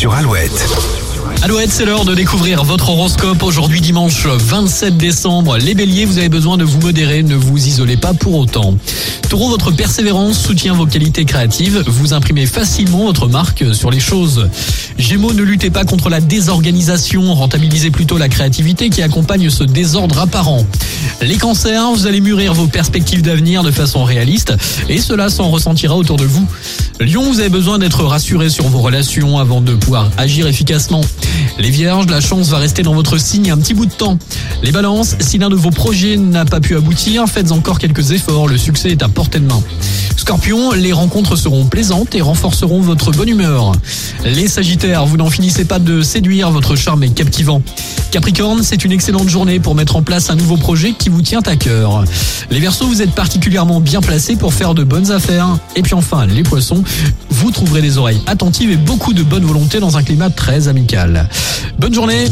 sur Alouette. Alouette, c'est l'heure de découvrir votre horoscope. Aujourd'hui, dimanche 27 décembre. Les béliers, vous avez besoin de vous modérer, ne vous isolez pas pour autant. Taureau, votre persévérance soutient vos qualités créatives. Vous imprimez facilement votre marque sur les choses. Gémeaux, ne luttez pas contre la désorganisation. Rentabilisez plutôt la créativité qui accompagne ce désordre apparent. Les cancers, vous allez mûrir vos perspectives d'avenir de façon réaliste et cela s'en ressentira autour de vous. Lion, vous avez besoin d'être rassuré sur vos relations avant de pouvoir agir efficacement. Les vierges, la chance va rester dans votre signe un petit bout de temps. Les balances, si l'un de vos projets n'a pas pu aboutir, faites encore quelques efforts, le succès est à portée de main. Scorpion, les rencontres seront plaisantes et renforceront votre bonne humeur. Les sagittaires, vous n'en finissez pas de séduire, votre charme est captivant. Capricorne, c'est une excellente journée pour mettre en place un nouveau projet qui vous tient à cœur. Les Verseaux, vous êtes particulièrement bien placés pour faire de bonnes affaires. Et puis enfin, les Poissons, vous trouverez des oreilles attentives et beaucoup de bonne volonté dans un climat très amical. Bonne journée,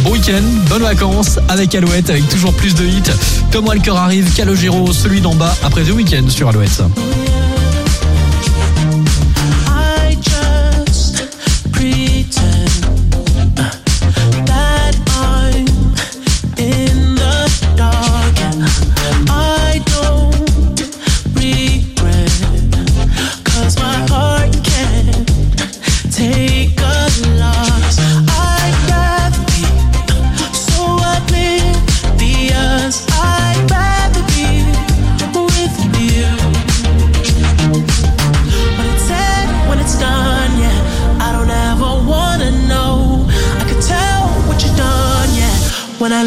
bon week-end, bonnes vacances avec Alouette, avec toujours plus de hits. Tom Walker arrive, Calogero, celui d'en bas, après The Weekend sur Alouette.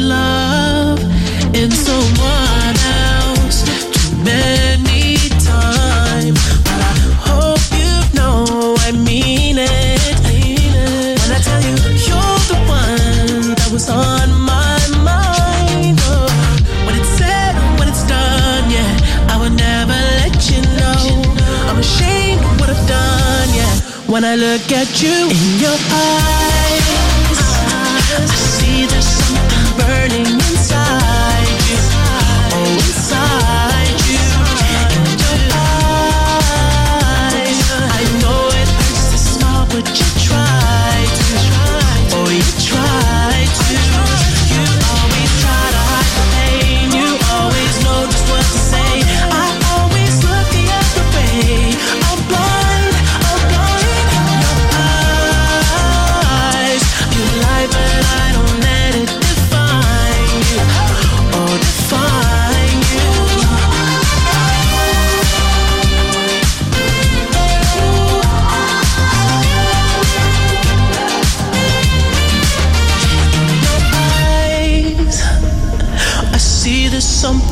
love in someone else too many times, but I hope you know I mean it. When I tell you you're the one that was on my mind, oh, when it's said, when it's done, yeah, I would never let you know. I'm ashamed of what I've done, yeah. When I look at you in your eyes,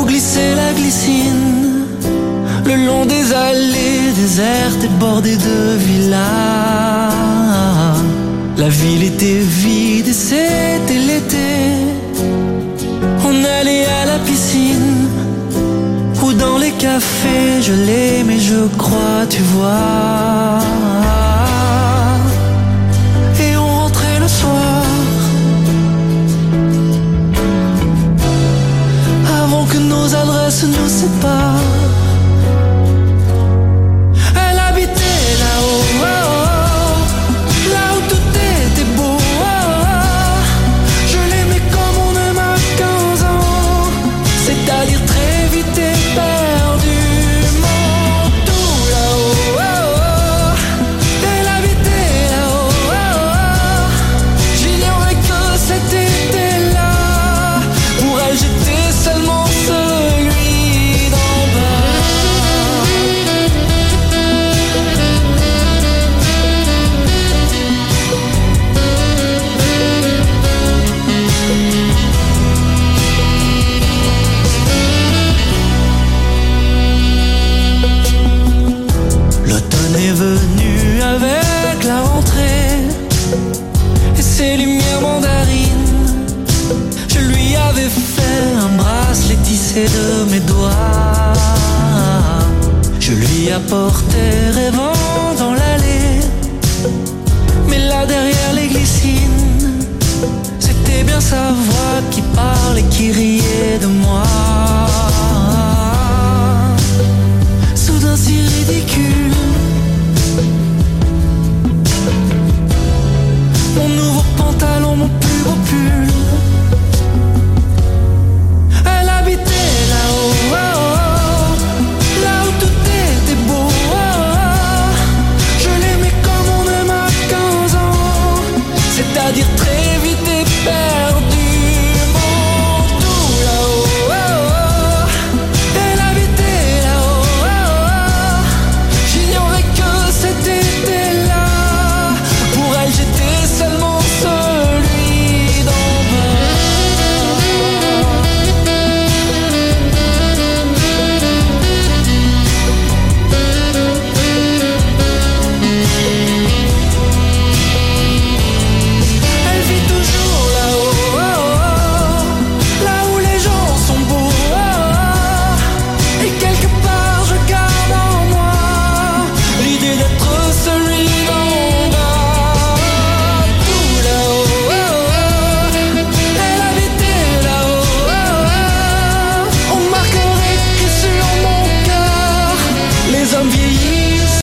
Où glissait la glycine, le long des allées désertes et bordées de villas. La ville était vide et c'était l'été. On allait à la piscine ou dans les cafés, je l'aimais, je crois, tu vois. Nos adresses nous séparent. m'apportait rêvant dans l'allée. Mais là derrière les glycines, c'était bien sa voix qui parlait, qui riait de moi. Soudain si ridicule.